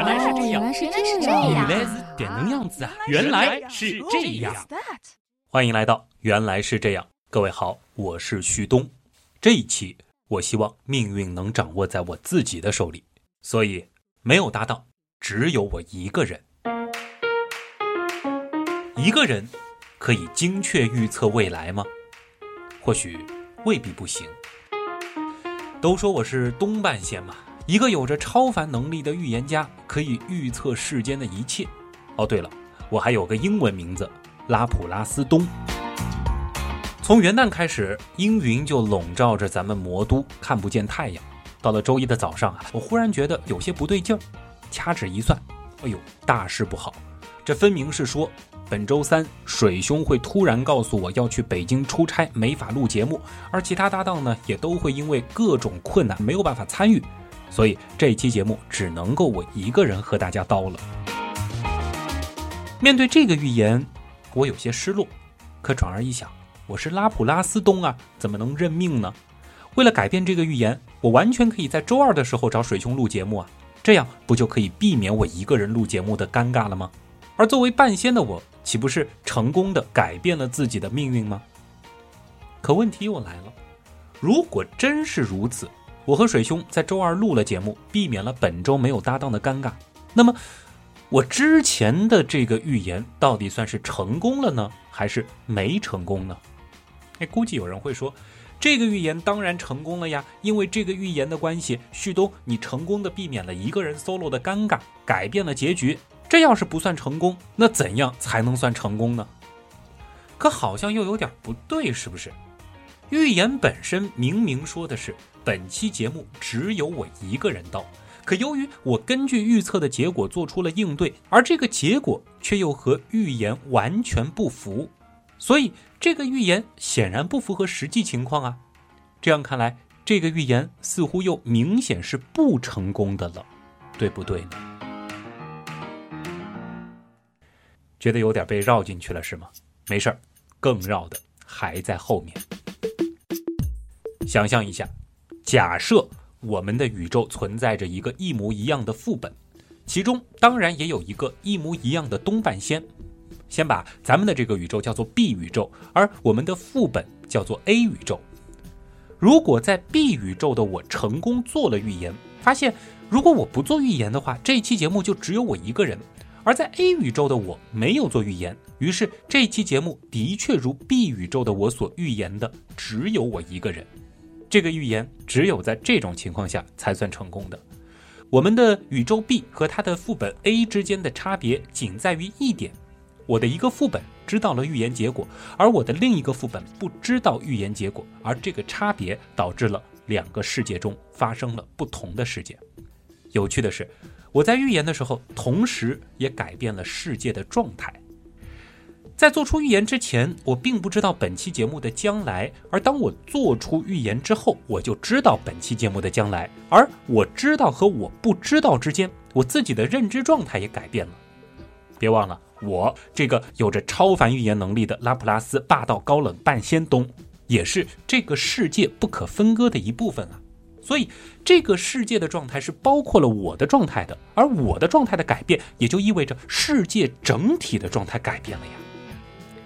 原来是这样，原来是这样原样。来是点能样子啊！原来是这样。欢迎来到《原来是这样》，各位好，我是旭东。这一期，我希望命运能掌握在我自己的手里，所以没有搭档，只有我一个人。一个人可以精确预测未来吗？或许未必不行。都说我是东半仙嘛，一个有着超凡能力的预言家，可以预测世间的一切。哦，对了，我还有个英文名字拉普拉斯东。从元旦开始，阴云就笼罩着咱们魔都，看不见太阳。到了周一的早上啊，我忽然觉得有些不对劲儿，掐指一算，哎呦，大事不好！这分明是说。本周三，水兄会突然告诉我要去北京出差，没法录节目，而其他搭档呢，也都会因为各种困难没有办法参与，所以这期节目只能够我一个人和大家叨了。面对这个预言，我有些失落，可转而一想，我是拉普拉斯东啊，怎么能认命呢？为了改变这个预言，我完全可以在周二的时候找水兄录节目啊，这样不就可以避免我一个人录节目的尴尬了吗？而作为半仙的我。岂不是成功的改变了自己的命运吗？可问题又来了，如果真是如此，我和水兄在周二录了节目，避免了本周没有搭档的尴尬，那么我之前的这个预言到底算是成功了呢，还是没成功呢？哎，估计有人会说，这个预言当然成功了呀，因为这个预言的关系，旭东你成功的避免了一个人 solo 的尴尬，改变了结局。这要是不算成功，那怎样才能算成功呢？可好像又有点不对，是不是？预言本身明明说的是本期节目只有我一个人到，可由于我根据预测的结果做出了应对，而这个结果却又和预言完全不符，所以这个预言显然不符合实际情况啊！这样看来，这个预言似乎又明显是不成功的了，对不对呢？觉得有点被绕进去了是吗？没事儿，更绕的还在后面。想象一下，假设我们的宇宙存在着一个一模一样的副本，其中当然也有一个一模一样的东半仙。先把咱们的这个宇宙叫做 B 宇宙，而我们的副本叫做 A 宇宙。如果在 B 宇宙的我成功做了预言，发现如果我不做预言的话，这一期节目就只有我一个人。而在 A 宇宙的我没有做预言，于是这期节目的确如 B 宇宙的我所预言的，只有我一个人。这个预言只有在这种情况下才算成功的。我们的宇宙 B 和它的副本 A 之间的差别仅在于一点：我的一个副本知道了预言结果，而我的另一个副本不知道预言结果，而这个差别导致了两个世界中发生了不同的事件。有趣的是。我在预言的时候，同时也改变了世界的状态。在做出预言之前，我并不知道本期节目的将来；而当我做出预言之后，我就知道本期节目的将来。而我知道和我不知道之间，我自己的认知状态也改变了。别忘了，我这个有着超凡预言能力的拉普拉斯霸道高冷半仙东，也是这个世界不可分割的一部分啊。所以，这个世界的状态是包括了我的状态的，而我的状态的改变，也就意味着世界整体的状态改变了呀。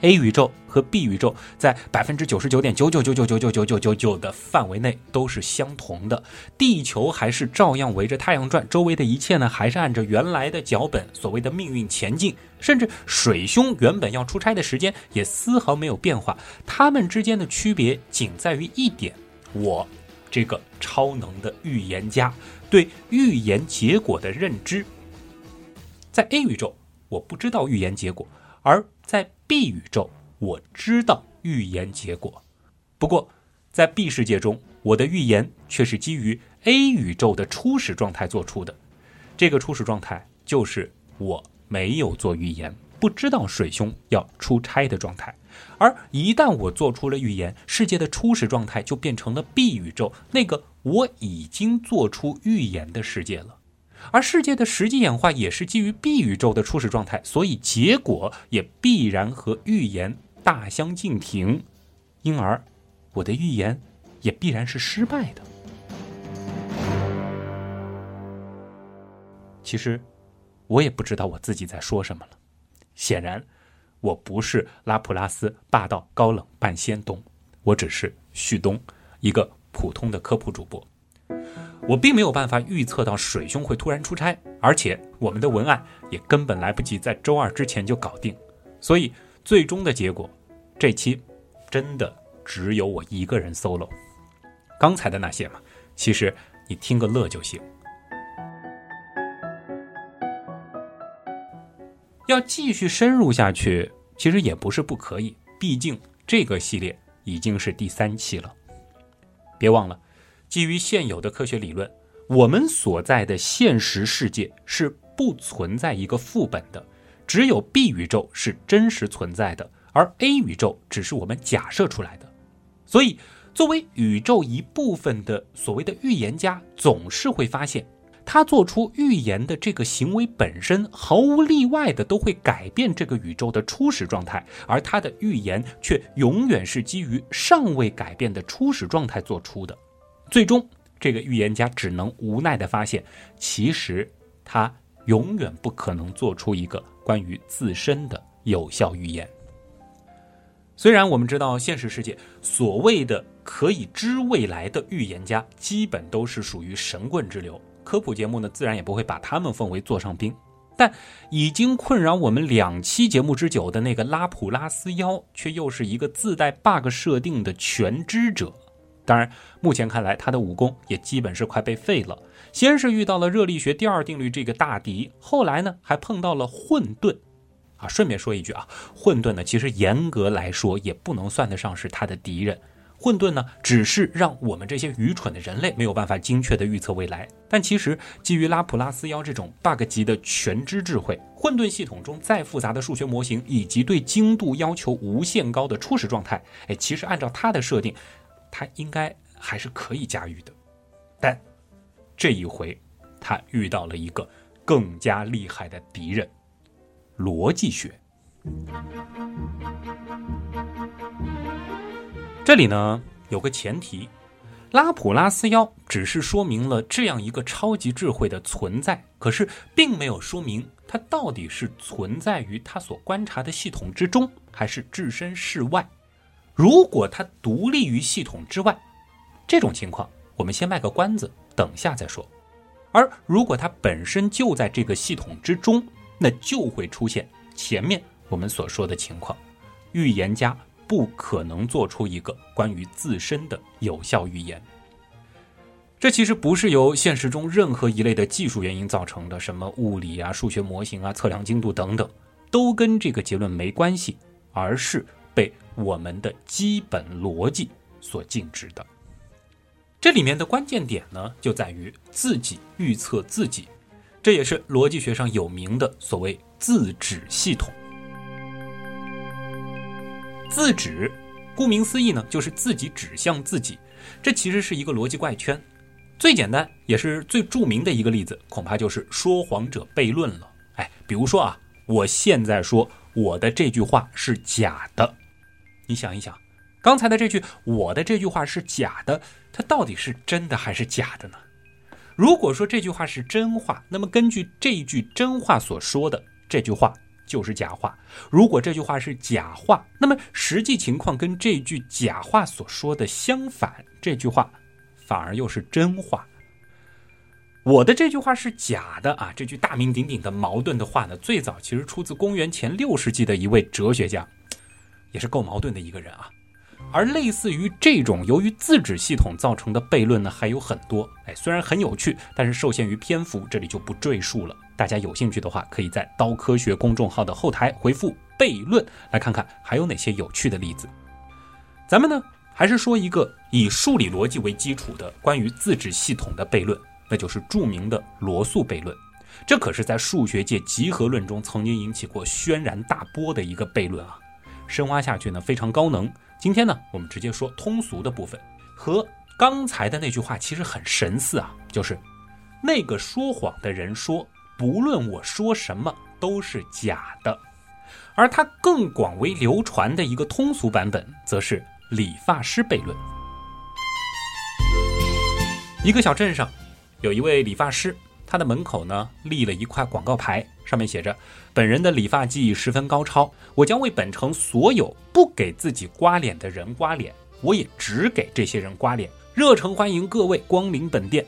A 宇宙和 B 宇宙在百分之九十九点九九九九九九九九九九的范围内都是相同的，地球还是照样围着太阳转，周围的一切呢还是按照原来的脚本，所谓的命运前进，甚至水兄原本要出差的时间也丝毫没有变化，他们之间的区别仅在于一点，我。这个超能的预言家对预言结果的认知，在 A 宇宙我不知道预言结果，而在 B 宇宙我知道预言结果。不过在 B 世界中，我的预言却是基于 A 宇宙的初始状态做出的。这个初始状态就是我没有做预言。不知道水兄要出差的状态，而一旦我做出了预言，世界的初始状态就变成了 B 宇宙，那个我已经做出预言的世界了。而世界的实际演化也是基于 B 宇宙的初始状态，所以结果也必然和预言大相径庭，因而我的预言也必然是失败的。其实我也不知道我自己在说什么了。显然，我不是拉普拉斯霸道高冷半仙东，我只是旭东，一个普通的科普主播。我并没有办法预测到水兄会突然出差，而且我们的文案也根本来不及在周二之前就搞定，所以最终的结果，这期真的只有我一个人 solo。刚才的那些嘛，其实你听个乐就行。要继续深入下去，其实也不是不可以，毕竟这个系列已经是第三期了。别忘了。基于现有的科学理论，我们所在的现实世界是不存在一个副本的，只有 B 宇宙是真实存在的，而 A 宇宙只是我们假设出来的。所以，作为宇宙一部分的所谓的预言家，总是会发现，他做出预言的这个行为本身毫无例外的都会改变这个宇宙的初始状态，而他的预言却永远是基于尚未改变的初始状态做出的。最终，这个预言家只能无奈地发现，其实他永远不可能做出一个关于自身的有效预言。虽然我们知道现实世界所谓的可以知未来的预言家，基本都是属于神棍之流，科普节目呢自然也不会把他们奉为座上宾。但已经困扰我们两期节目之久的那个拉普拉斯妖，却又是一个自带 bug 设定的全知者。当然，目前看来他的武功也基本是快被废了。先是遇到了热力学第二定律这个大敌，后来呢还碰到了混沌。啊，顺便说一句啊，混沌呢其实严格来说也不能算得上是他的敌人。混沌呢只是让我们这些愚蠢的人类没有办法精确的预测未来。但其实基于拉普拉斯妖这种 bug 级的全知智慧，混沌系统中再复杂的数学模型以及对精度要求无限高的初始状态，哎，其实按照它的设定。他应该还是可以驾驭的，但这一回他遇到了一个更加厉害的敌人——逻辑学。这里呢有个前提，拉普拉斯妖只是说明了这样一个超级智慧的存在，可是并没有说明它到底是存在于他所观察的系统之中，还是置身事外。如果它独立于系统之外，这种情况我们先卖个关子，等下再说。而如果它本身就在这个系统之中，那就会出现前面我们所说的情况：预言家不可能做出一个关于自身的有效预言。这其实不是由现实中任何一类的技术原因造成的，什么物理啊、数学模型啊、测量精度等等，都跟这个结论没关系，而是。被我们的基本逻辑所禁止的，这里面的关键点呢，就在于自己预测自己，这也是逻辑学上有名的所谓自指系统。自指，顾名思义呢，就是自己指向自己，这其实是一个逻辑怪圈。最简单也是最著名的一个例子，恐怕就是说谎者悖论了。哎，比如说啊，我现在说我的这句话是假的。你想一想，刚才的这句“我的这句话是假的”，它到底是真的还是假的呢？如果说这句话是真话，那么根据这句真话所说的这句话就是假话；如果这句话是假话，那么实际情况跟这句假话所说的相反，这句话反而又是真话。我的这句话是假的啊！这句大名鼎鼎的矛盾的话呢，最早其实出自公元前六世纪的一位哲学家。也是够矛盾的一个人啊，而类似于这种由于自指系统造成的悖论呢，还有很多。哎，虽然很有趣，但是受限于篇幅，这里就不赘述了。大家有兴趣的话，可以在刀科学公众号的后台回复“悖论”来看看还有哪些有趣的例子。咱们呢，还是说一个以数理逻辑为基础的关于自指系统的悖论，那就是著名的罗素悖论。这可是在数学界集合论中曾经引起过轩然大波的一个悖论啊。深挖下去呢，非常高能。今天呢，我们直接说通俗的部分，和刚才的那句话其实很神似啊，就是那个说谎的人说，不论我说什么都是假的。而他更广为流传的一个通俗版本，则是理发师悖论。一个小镇上，有一位理发师。他的门口呢立了一块广告牌，上面写着：“本人的理发技艺十分高超，我将为本城所有不给自己刮脸的人刮脸，我也只给这些人刮脸，热诚欢迎各位光临本店。”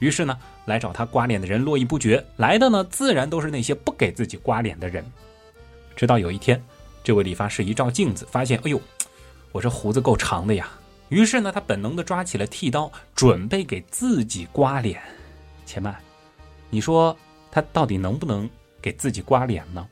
于是呢，来找他刮脸的人络绎不绝，来的呢自然都是那些不给自己刮脸的人。直到有一天，这位理发师一照镜子，发现，哎呦，我这胡子够长的呀。于是呢，他本能的抓起了剃刀，准备给自己刮脸。且慢，你说他到底能不能给自己刮脸呢？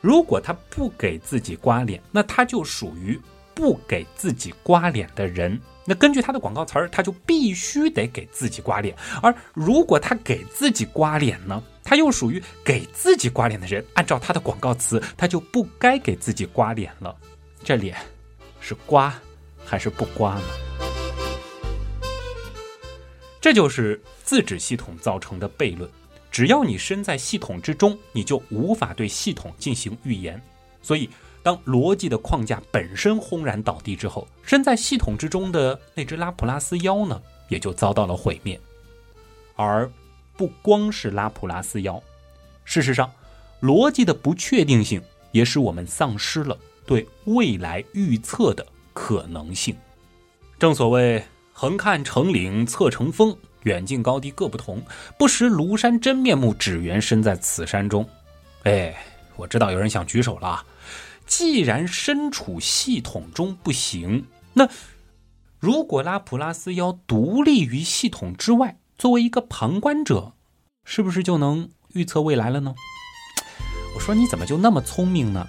如果他不给自己刮脸，那他就属于不给自己刮脸的人。那根据他的广告词儿，他就必须得给自己刮脸。而如果他给自己刮脸呢，他又属于给自己刮脸的人。按照他的广告词，他就不该给自己刮脸了。这脸是刮还是不刮呢？这就是自指系统造成的悖论。只要你身在系统之中，你就无法对系统进行预言。所以。当逻辑的框架本身轰然倒地之后，身在系统之中的那只拉普拉斯妖呢，也就遭到了毁灭。而不光是拉普拉斯妖，事实上，逻辑的不确定性也使我们丧失了对未来预测的可能性。正所谓“横看成岭侧成峰，远近高低各不同，不识庐山真面目，只缘身在此山中。”哎，我知道有人想举手了。既然身处系统中不行，那如果拉普拉斯妖独立于系统之外，作为一个旁观者，是不是就能预测未来了呢？我说你怎么就那么聪明呢？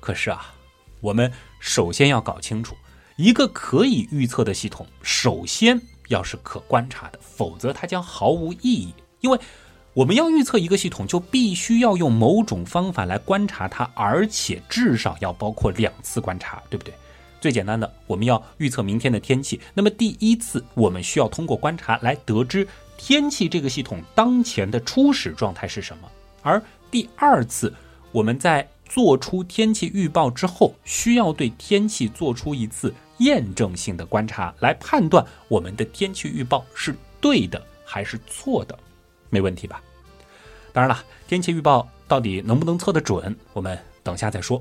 可是啊，我们首先要搞清楚，一个可以预测的系统，首先要是可观察的，否则它将毫无意义，因为。我们要预测一个系统，就必须要用某种方法来观察它，而且至少要包括两次观察，对不对？最简单的，我们要预测明天的天气，那么第一次我们需要通过观察来得知天气这个系统当前的初始状态是什么，而第二次我们在做出天气预报之后，需要对天气做出一次验证性的观察，来判断我们的天气预报是对的还是错的。没问题吧？当然了，天气预报到底能不能测得准，我们等下再说。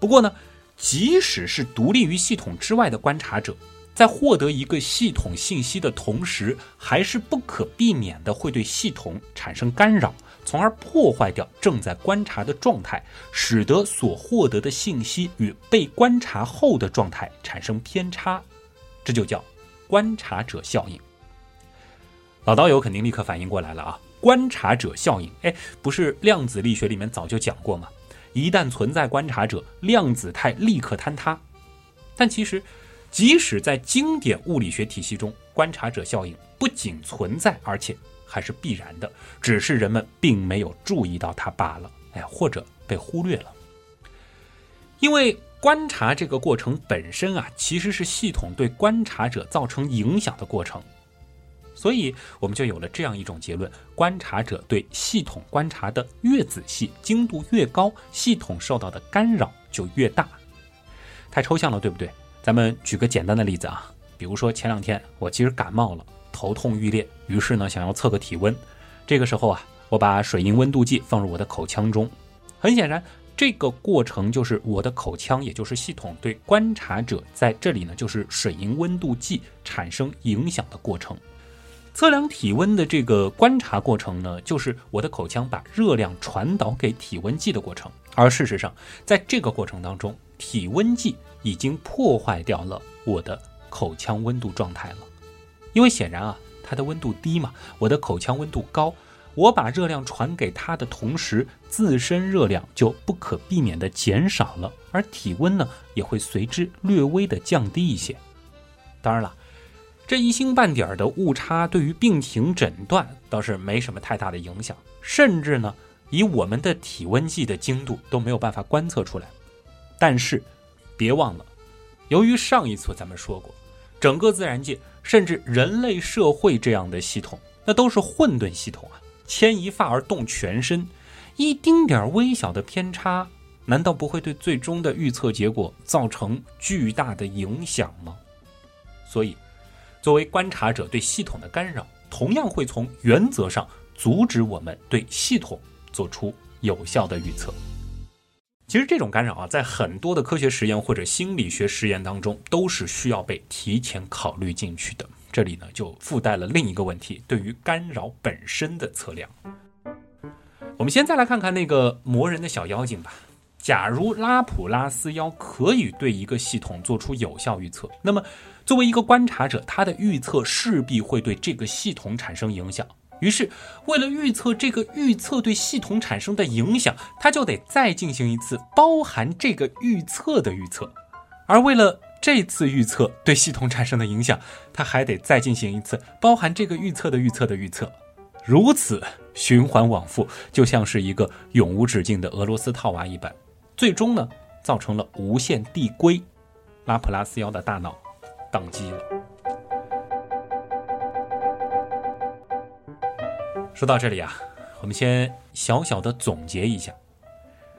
不过呢，即使是独立于系统之外的观察者，在获得一个系统信息的同时，还是不可避免的会对系统产生干扰，从而破坏掉正在观察的状态，使得所获得的信息与被观察后的状态产生偏差，这就叫观察者效应。老道友肯定立刻反应过来了啊！观察者效应，哎，不是量子力学里面早就讲过吗？一旦存在观察者，量子态立刻坍塌。但其实，即使在经典物理学体系中，观察者效应不仅存在，而且还是必然的，只是人们并没有注意到它罢了，哎，或者被忽略了。因为观察这个过程本身啊，其实是系统对观察者造成影响的过程。所以，我们就有了这样一种结论：观察者对系统观察的越仔细、精度越高，系统受到的干扰就越大。太抽象了，对不对？咱们举个简单的例子啊，比如说前两天我其实感冒了，头痛欲裂，于是呢想要测个体温。这个时候啊，我把水银温度计放入我的口腔中。很显然，这个过程就是我的口腔，也就是系统对观察者在这里呢，就是水银温度计产生影响的过程。测量体温的这个观察过程呢，就是我的口腔把热量传导给体温计的过程。而事实上，在这个过程当中，体温计已经破坏掉了我的口腔温度状态了。因为显然啊，它的温度低嘛，我的口腔温度高，我把热量传给它的同时，自身热量就不可避免的减少了，而体温呢，也会随之略微的降低一些。当然了。这一星半点的误差对于病情诊断倒是没什么太大的影响，甚至呢，以我们的体温计的精度都没有办法观测出来。但是，别忘了，由于上一次咱们说过，整个自然界甚至人类社会这样的系统，那都是混沌系统啊，牵一发而动全身，一丁点微小的偏差，难道不会对最终的预测结果造成巨大的影响吗？所以。作为观察者对系统的干扰，同样会从原则上阻止我们对系统做出有效的预测。其实这种干扰啊，在很多的科学实验或者心理学实验当中，都是需要被提前考虑进去的。这里呢，就附带了另一个问题：对于干扰本身的测量。我们先再来看看那个磨人的小妖精吧。假如拉普拉斯妖可以对一个系统做出有效预测，那么作为一个观察者，他的预测势必会对这个系统产生影响。于是，为了预测这个预测对系统产生的影响，他就得再进行一次包含这个预测的预测。而为了这次预测对系统产生的影响，他还得再进行一次包含这个预测的预测的预测。如此循环往复，就像是一个永无止境的俄罗斯套娃一般。最终呢，造成了无限递归，拉普拉斯妖的大脑宕机了。说到这里啊，我们先小小的总结一下：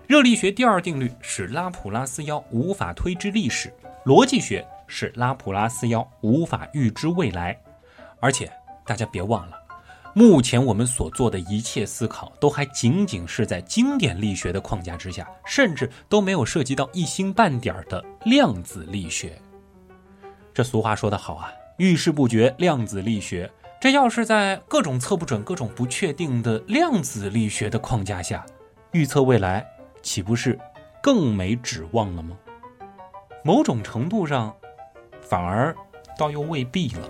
热力学第二定律使拉普拉斯妖无法推知历史，逻辑学使拉普拉斯妖无法预知未来，而且大家别忘了。目前我们所做的一切思考，都还仅仅是在经典力学的框架之下，甚至都没有涉及到一星半点的量子力学。这俗话说得好啊，遇事不决，量子力学。这要是在各种测不准、各种不确定的量子力学的框架下，预测未来，岂不是更没指望了吗？某种程度上，反而倒又未必了。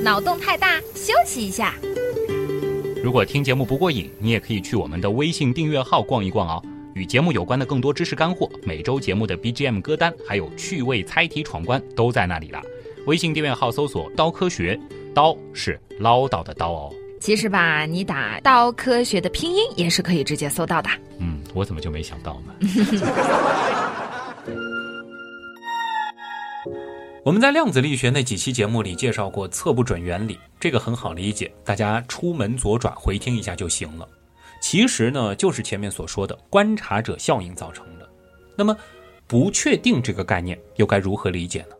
脑洞太大，休息一下。如果听节目不过瘾，你也可以去我们的微信订阅号逛一逛哦。与节目有关的更多知识干货，每周节目的 BGM 歌单，还有趣味猜题闯关，都在那里了。微信订阅号搜索“刀科学”，刀是唠叨的刀哦。其实吧，你打“刀科学”的拼音也是可以直接搜到的。嗯，我怎么就没想到呢？我们在量子力学那几期节目里介绍过测不准原理，这个很好理解，大家出门左转回听一下就行了。其实呢，就是前面所说的观察者效应造成的。那么，不确定这个概念又该如何理解呢？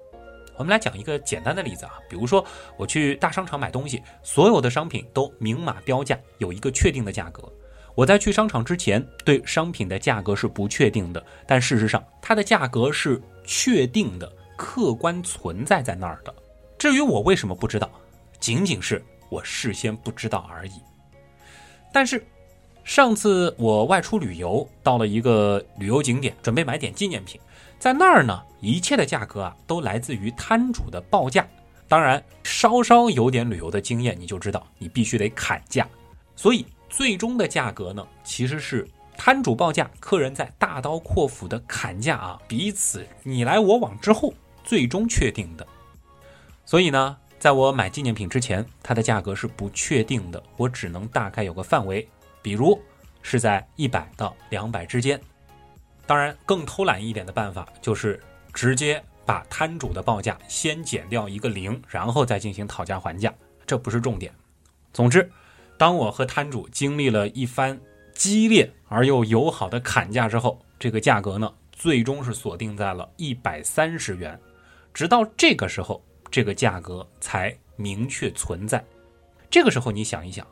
我们来讲一个简单的例子啊，比如说我去大商场买东西，所有的商品都明码标价，有一个确定的价格。我在去商场之前对商品的价格是不确定的，但事实上它的价格是确定的。客观存在在那儿的，至于我为什么不知道，仅仅是我事先不知道而已。但是，上次我外出旅游，到了一个旅游景点，准备买点纪念品，在那儿呢，一切的价格啊，都来自于摊主的报价。当然，稍稍有点旅游的经验，你就知道，你必须得砍价。所以，最终的价格呢，其实是。摊主报价，客人在大刀阔斧的砍价啊，彼此你来我往之后，最终确定的。所以呢，在我买纪念品之前，它的价格是不确定的，我只能大概有个范围，比如是在一百到两百之间。当然，更偷懒一点的办法就是直接把摊主的报价先减掉一个零，然后再进行讨价还价，这不是重点。总之，当我和摊主经历了一番。激烈而又友好的砍价之后，这个价格呢，最终是锁定在了一百三十元。直到这个时候，这个价格才明确存在。这个时候，你想一想，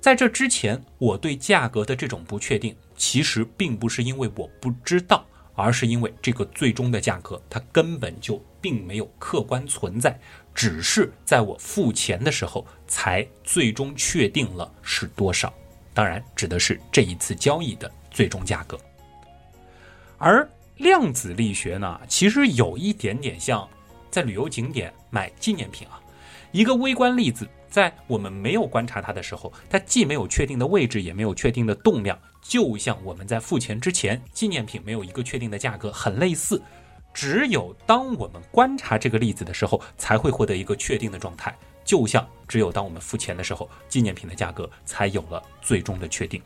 在这之前，我对价格的这种不确定，其实并不是因为我不知道，而是因为这个最终的价格它根本就并没有客观存在，只是在我付钱的时候才最终确定了是多少。当然，指的是这一次交易的最终价格。而量子力学呢，其实有一点点像在旅游景点买纪念品啊。一个微观粒子在我们没有观察它的时候，它既没有确定的位置，也没有确定的动量，就像我们在付钱之前，纪念品没有一个确定的价格，很类似。只有当我们观察这个粒子的时候，才会获得一个确定的状态。就像只有当我们付钱的时候，纪念品的价格才有了最终的确定，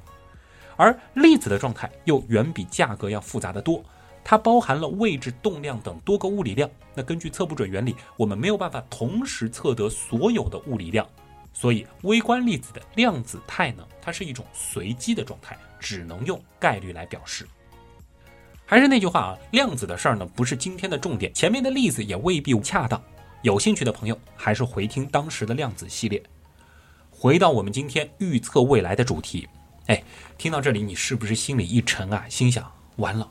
而粒子的状态又远比价格要复杂的多，它包含了位置、动量等多个物理量。那根据测不准原理，我们没有办法同时测得所有的物理量，所以微观粒子的量子态呢，它是一种随机的状态，只能用概率来表示。还是那句话啊，量子的事儿呢，不是今天的重点，前面的例子也未必恰当。有兴趣的朋友还是回听当时的量子系列。回到我们今天预测未来的主题，哎，听到这里你是不是心里一沉啊？心想完了，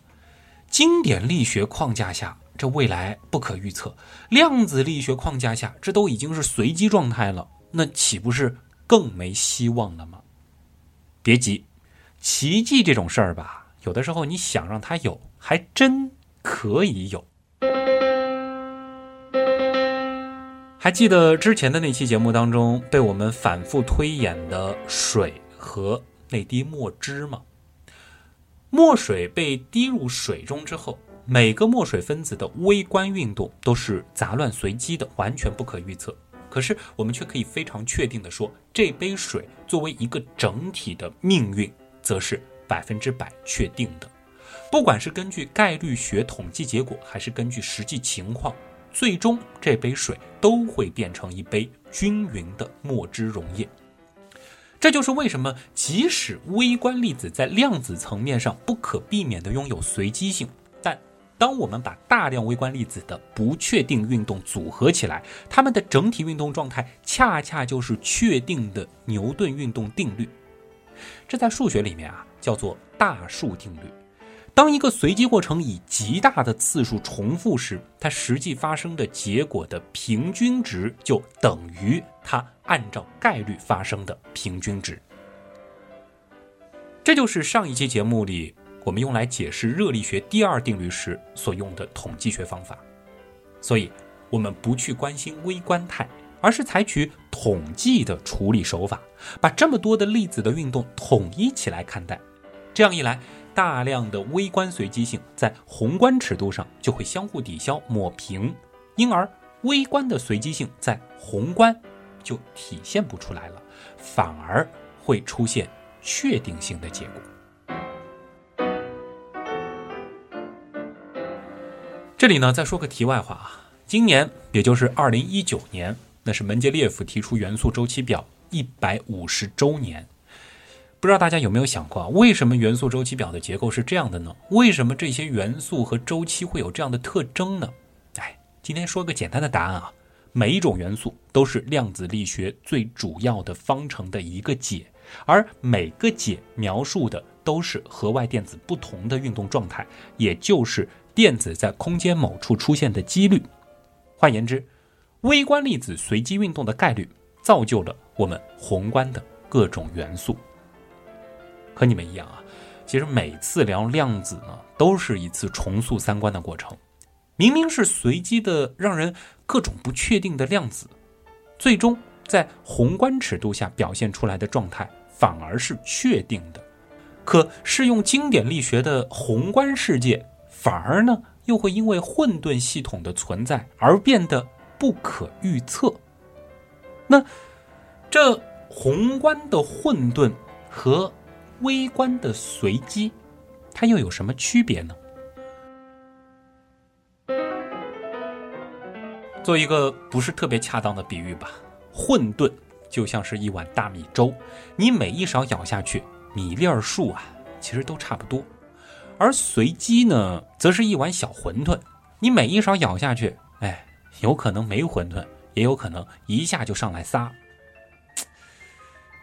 经典力学框架下这未来不可预测，量子力学框架下这都已经是随机状态了，那岂不是更没希望了吗？别急，奇迹这种事儿吧，有的时候你想让它有，还真可以有。还记得之前的那期节目当中被我们反复推演的水和那滴墨汁吗？墨水被滴入水中之后，每个墨水分子的微观运动都是杂乱随机的，完全不可预测。可是我们却可以非常确定的说，这杯水作为一个整体的命运，则是百分之百确定的。不管是根据概率学统计结果，还是根据实际情况。最终，这杯水都会变成一杯均匀的墨汁溶液。这就是为什么，即使微观粒子在量子层面上不可避免地拥有随机性，但当我们把大量微观粒子的不确定运动组合起来，它们的整体运动状态恰恰就是确定的牛顿运动定律。这在数学里面啊，叫做大数定律。当一个随机过程以极大的次数重复时，它实际发生的结果的平均值就等于它按照概率发生的平均值。这就是上一期节目里我们用来解释热力学第二定律时所用的统计学方法。所以，我们不去关心微观态，而是采取统计的处理手法，把这么多的粒子的运动统一起来看待。这样一来。大量的微观随机性在宏观尺度上就会相互抵消抹平，因而微观的随机性在宏观就体现不出来了，反而会出现确定性的结果。这里呢，再说个题外话啊，今年也就是二零一九年，那是门捷列夫提出元素周期表一百五十周年。不知道大家有没有想过啊？为什么元素周期表的结构是这样的呢？为什么这些元素和周期会有这样的特征呢？哎，今天说个简单的答案啊，每一种元素都是量子力学最主要的方程的一个解，而每个解描述的都是核外电子不同的运动状态，也就是电子在空间某处出现的几率。换言之，微观粒子随机运动的概率造就了我们宏观的各种元素。和你们一样啊，其实每次聊量子呢，都是一次重塑三观的过程。明明是随机的、让人各种不确定的量子，最终在宏观尺度下表现出来的状态反而是确定的。可适用经典力学的宏观世界，反而呢又会因为混沌系统的存在而变得不可预测。那这宏观的混沌和微观的随机，它又有什么区别呢？做一个不是特别恰当的比喻吧，混沌就像是一碗大米粥，你每一勺舀下去，米粒儿数啊，其实都差不多；而随机呢，则是一碗小馄饨，你每一勺舀下去，哎，有可能没馄饨，也有可能一下就上来仨。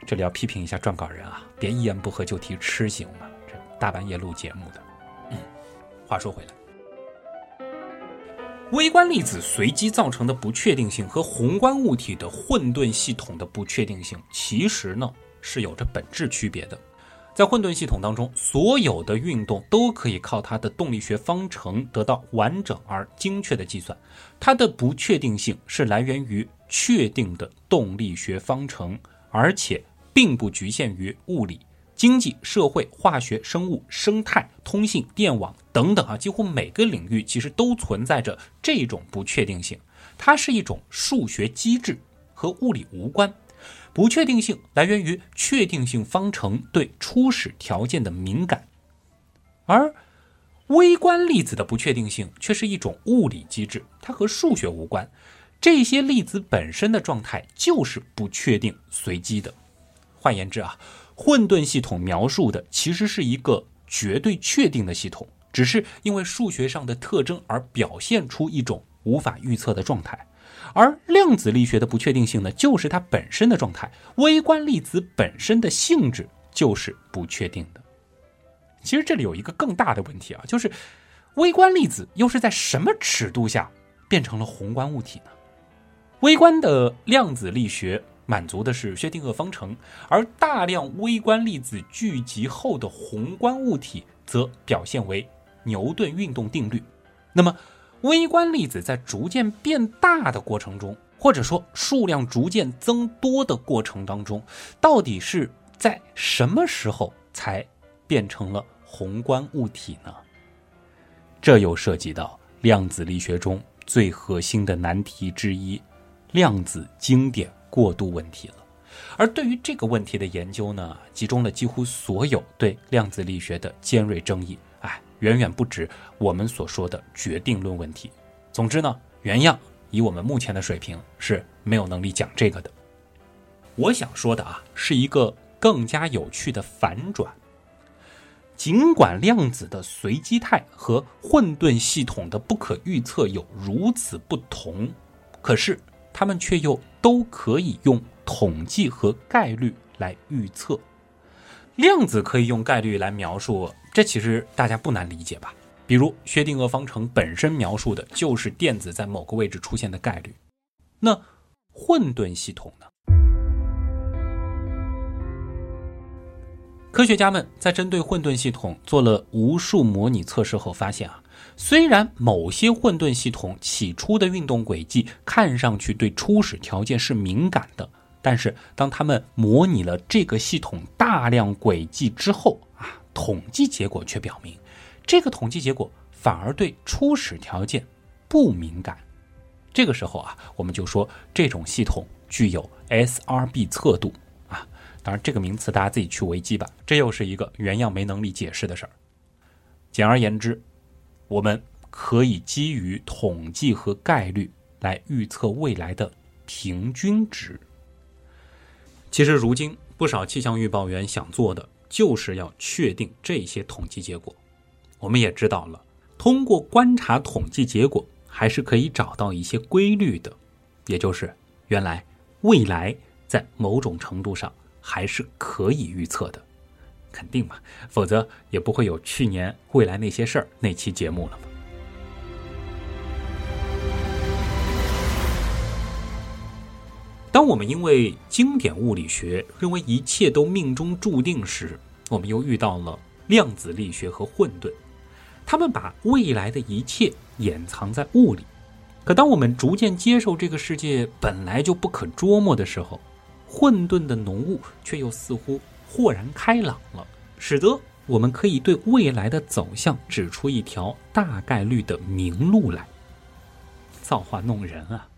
这里要批评一下撰稿人啊，别一言不合就提吃行吗？这大半夜录节目的。嗯，话说回来，微观粒子随机造成的不确定性和宏观物体的混沌系统的不确定性，其实呢是有着本质区别的。在混沌系统当中，所有的运动都可以靠它的动力学方程得到完整而精确的计算，它的不确定性是来源于确定的动力学方程。而且并不局限于物理、经济、社会、化学、生物、生态、通信、电网等等啊，几乎每个领域其实都存在着这种不确定性。它是一种数学机制，和物理无关。不确定性来源于确定性方程对初始条件的敏感，而微观粒子的不确定性却是一种物理机制，它和数学无关。这些粒子本身的状态就是不确定、随机的。换言之啊，混沌系统描述的其实是一个绝对确定的系统，只是因为数学上的特征而表现出一种无法预测的状态。而量子力学的不确定性呢，就是它本身的状态。微观粒子本身的性质就是不确定的。其实这里有一个更大的问题啊，就是微观粒子又是在什么尺度下变成了宏观物体呢？微观的量子力学满足的是薛定谔方程，而大量微观粒子聚集后的宏观物体则表现为牛顿运动定律。那么，微观粒子在逐渐变大的过程中，或者说数量逐渐增多的过程当中，到底是在什么时候才变成了宏观物体呢？这又涉及到量子力学中最核心的难题之一。量子经典过渡问题了，而对于这个问题的研究呢，集中了几乎所有对量子力学的尖锐争议，哎，远远不止我们所说的决定论问题。总之呢，原样以我们目前的水平是没有能力讲这个的。我想说的啊，是一个更加有趣的反转。尽管量子的随机态和混沌系统的不可预测有如此不同，可是。他们却又都可以用统计和概率来预测，量子可以用概率来描述，这其实大家不难理解吧？比如薛定谔方程本身描述的就是电子在某个位置出现的概率，那混沌系统呢？科学家们在针对混沌系统做了无数模拟测试后发现啊。虽然某些混沌系统起初的运动轨迹看上去对初始条件是敏感的，但是当他们模拟了这个系统大量轨迹之后啊，统计结果却表明，这个统计结果反而对初始条件不敏感。这个时候啊，我们就说这种系统具有 SRB 测度啊。当然，这个名词大家自己去维基吧，这又是一个原样没能力解释的事儿。简而言之。我们可以基于统计和概率来预测未来的平均值。其实，如今不少气象预报员想做的就是要确定这些统计结果。我们也知道了，通过观察统计结果，还是可以找到一些规律的，也就是原来未来在某种程度上还是可以预测的。肯定嘛，否则也不会有去年未来那些事儿那期节目了嘛。当我们因为经典物理学认为一切都命中注定时，我们又遇到了量子力学和混沌，他们把未来的一切掩藏在雾里。可当我们逐渐接受这个世界本来就不可捉摸的时候，混沌的浓雾却又似乎。豁然开朗了，使得我们可以对未来的走向指出一条大概率的明路来。造化弄人啊！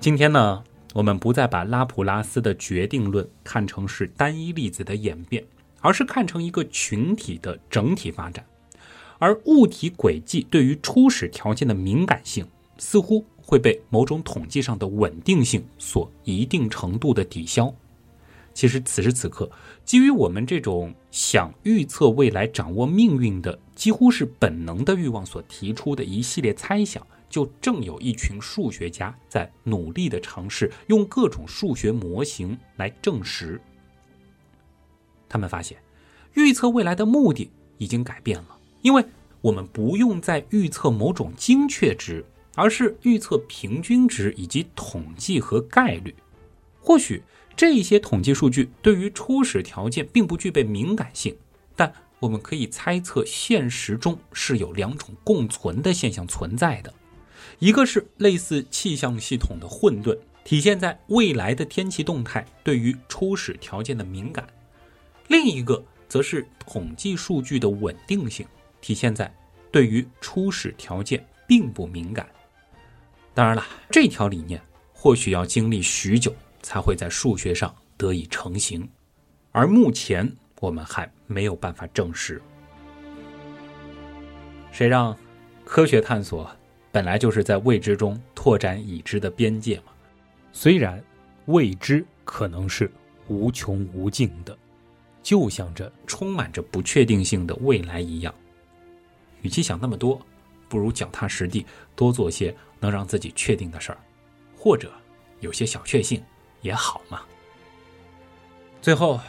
今天呢，我们不再把拉普拉斯的决定论看成是单一粒子的演变，而是看成一个群体的整体发展。而物体轨迹对于初始条件的敏感性，似乎。会被某种统计上的稳定性所一定程度的抵消。其实此时此刻，基于我们这种想预测未来、掌握命运的几乎是本能的欲望所提出的一系列猜想，就正有一群数学家在努力的尝试用各种数学模型来证实。他们发现，预测未来的目的已经改变了，因为我们不用再预测某种精确值。而是预测平均值以及统计和概率。或许这些统计数据对于初始条件并不具备敏感性，但我们可以猜测现实中是有两种共存的现象存在的：一个是类似气象系统的混沌，体现在未来的天气动态对于初始条件的敏感；另一个则是统计数据的稳定性，体现在对于初始条件并不敏感。当然了，这条理念或许要经历许久才会在数学上得以成型，而目前我们还没有办法证实。谁让科学探索本来就是在未知中拓展已知的边界嘛？虽然未知可能是无穷无尽的，就像这充满着不确定性的未来一样。与其想那么多，不如脚踏实地，多做些能让自己确定的事儿，或者有些小确幸也好嘛。最后，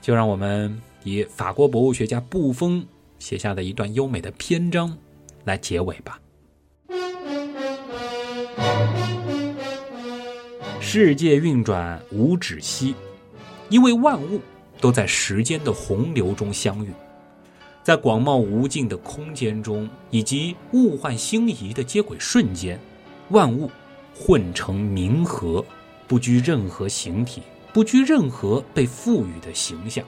就让我们以法国博物学家布封写下的一段优美的篇章来结尾吧。世界运转无止息，因为万物都在时间的洪流中相遇。在广袤无尽的空间中，以及物换星移的接轨瞬间，万物混成冥河，不拘任何形体，不拘任何被赋予的形象。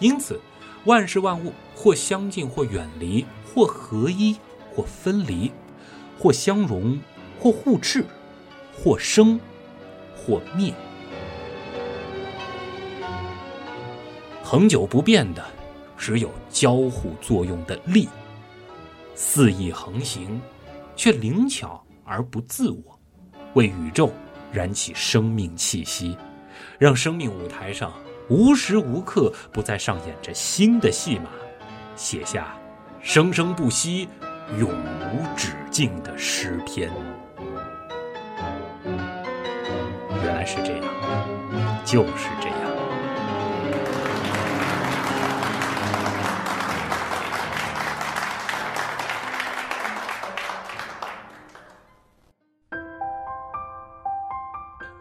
因此，万事万物或相近，或远离，或合一，或分离，或相融，或互斥，或生，或灭。恒久不变的。只有交互作用的力，肆意横行，却灵巧而不自我，为宇宙燃起生命气息，让生命舞台上无时无刻不在上演着新的戏码，写下生生不息、永无止境的诗篇。原来是这样，就是这样。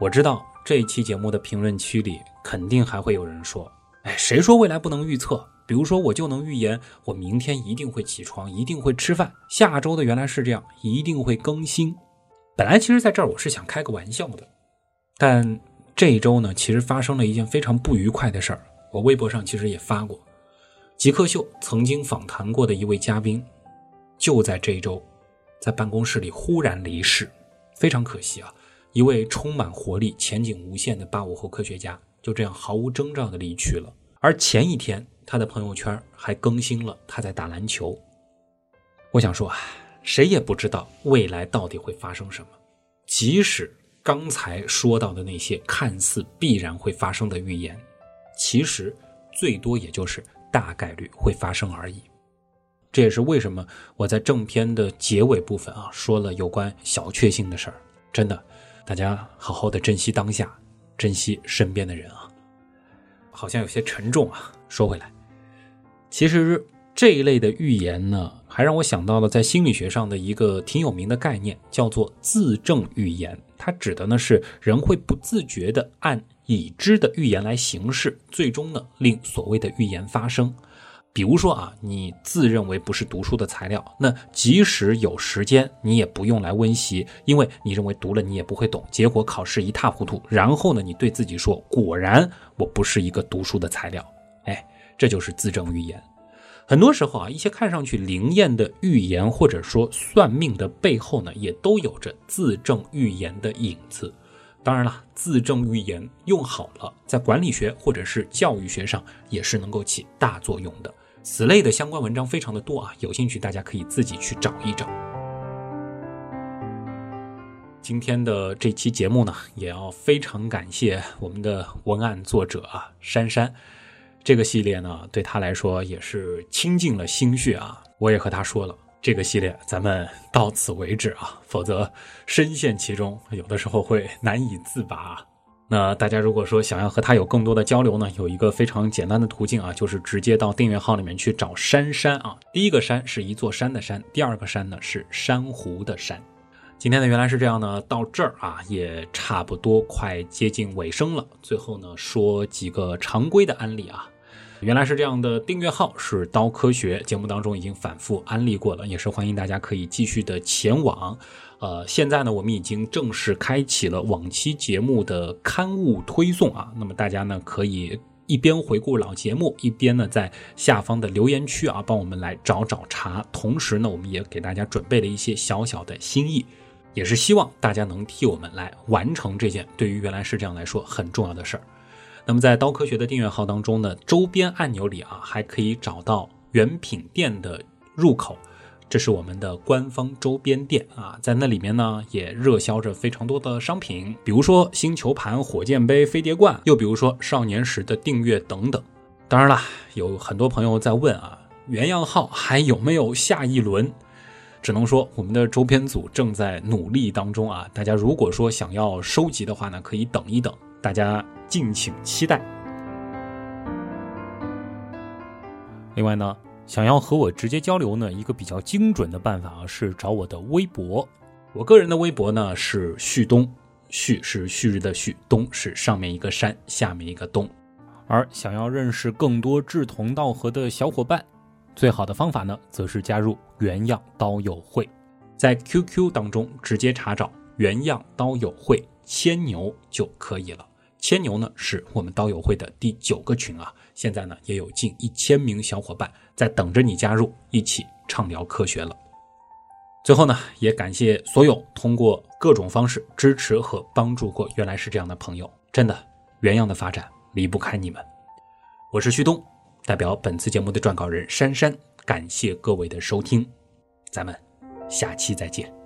我知道这一期节目的评论区里肯定还会有人说：“哎，谁说未来不能预测？比如说，我就能预言我明天一定会起床，一定会吃饭。下周的原来是这样，一定会更新。本来其实在这儿我是想开个玩笑的，但这一周呢，其实发生了一件非常不愉快的事儿。我微博上其实也发过，极客秀曾经访谈过的一位嘉宾，就在这一周，在办公室里忽然离世，非常可惜啊。”一位充满活力、前景无限的八五后科学家就这样毫无征兆的离去了。而前一天，他的朋友圈还更新了他在打篮球。我想说啊，谁也不知道未来到底会发生什么。即使刚才说到的那些看似必然会发生的预言，其实最多也就是大概率会发生而已。这也是为什么我在正片的结尾部分啊说了有关小确幸的事儿。真的。大家好好的珍惜当下，珍惜身边的人啊。好像有些沉重啊。说回来，其实这一类的预言呢，还让我想到了在心理学上的一个挺有名的概念，叫做自证预言。它指的呢是人会不自觉的按已知的预言来行事，最终呢令所谓的预言发生。比如说啊，你自认为不是读书的材料，那即使有时间，你也不用来温习，因为你认为读了你也不会懂，结果考试一塌糊涂。然后呢，你对自己说：“果然我不是一个读书的材料。”哎，这就是自证预言。很多时候啊，一些看上去灵验的预言或者说算命的背后呢，也都有着自证预言的影子。当然了，自证预言用好了，在管理学或者是教育学上也是能够起大作用的。此类的相关文章非常的多啊，有兴趣大家可以自己去找一找。今天的这期节目呢，也要非常感谢我们的文案作者啊，珊珊。这个系列呢，对他来说也是倾尽了心血啊。我也和他说了，这个系列咱们到此为止啊，否则深陷其中，有的时候会难以自拔。那大家如果说想要和他有更多的交流呢，有一个非常简单的途径啊，就是直接到订阅号里面去找珊珊啊。第一个山是一座山的山，第二个山呢是珊瑚的珊。今天呢原来是这样呢，到这儿啊也差不多快接近尾声了。最后呢说几个常规的案例啊，原来是这样的订阅号是刀科学，节目当中已经反复安利过了，也是欢迎大家可以继续的前往。呃，现在呢，我们已经正式开启了往期节目的刊物推送啊。那么大家呢，可以一边回顾老节目，一边呢，在下方的留言区啊，帮我们来找找茬。同时呢，我们也给大家准备了一些小小的心意，也是希望大家能替我们来完成这件对于原来是这样来说很重要的事儿。那么在刀科学的订阅号当中呢，周边按钮里啊，还可以找到原品店的入口。这是我们的官方周边店啊，在那里面呢也热销着非常多的商品，比如说星球盘、火箭杯、飞碟罐，又比如说少年时的订阅等等。当然了，有很多朋友在问啊，原样号还有没有下一轮？只能说我们的周边组正在努力当中啊。大家如果说想要收集的话呢，可以等一等，大家敬请期待。另外呢，想要和我直接交流呢，一个比较精准的办法啊，是找我的微博。我个人的微博呢是旭东，旭是旭日的旭，东是上面一个山，下面一个东。而想要认识更多志同道合的小伙伴，最好的方法呢，则是加入原样刀友会，在 QQ 当中直接查找原样刀友会千牛就可以了。千牛呢是我们刀友会的第九个群啊，现在呢也有近一千名小伙伴在等着你加入，一起畅聊科学了。最后呢，也感谢所有通过各种方式支持和帮助过原来是这样的朋友，真的原样的发展。离不开你们，我是旭东，代表本次节目的撰稿人珊珊，感谢各位的收听，咱们下期再见。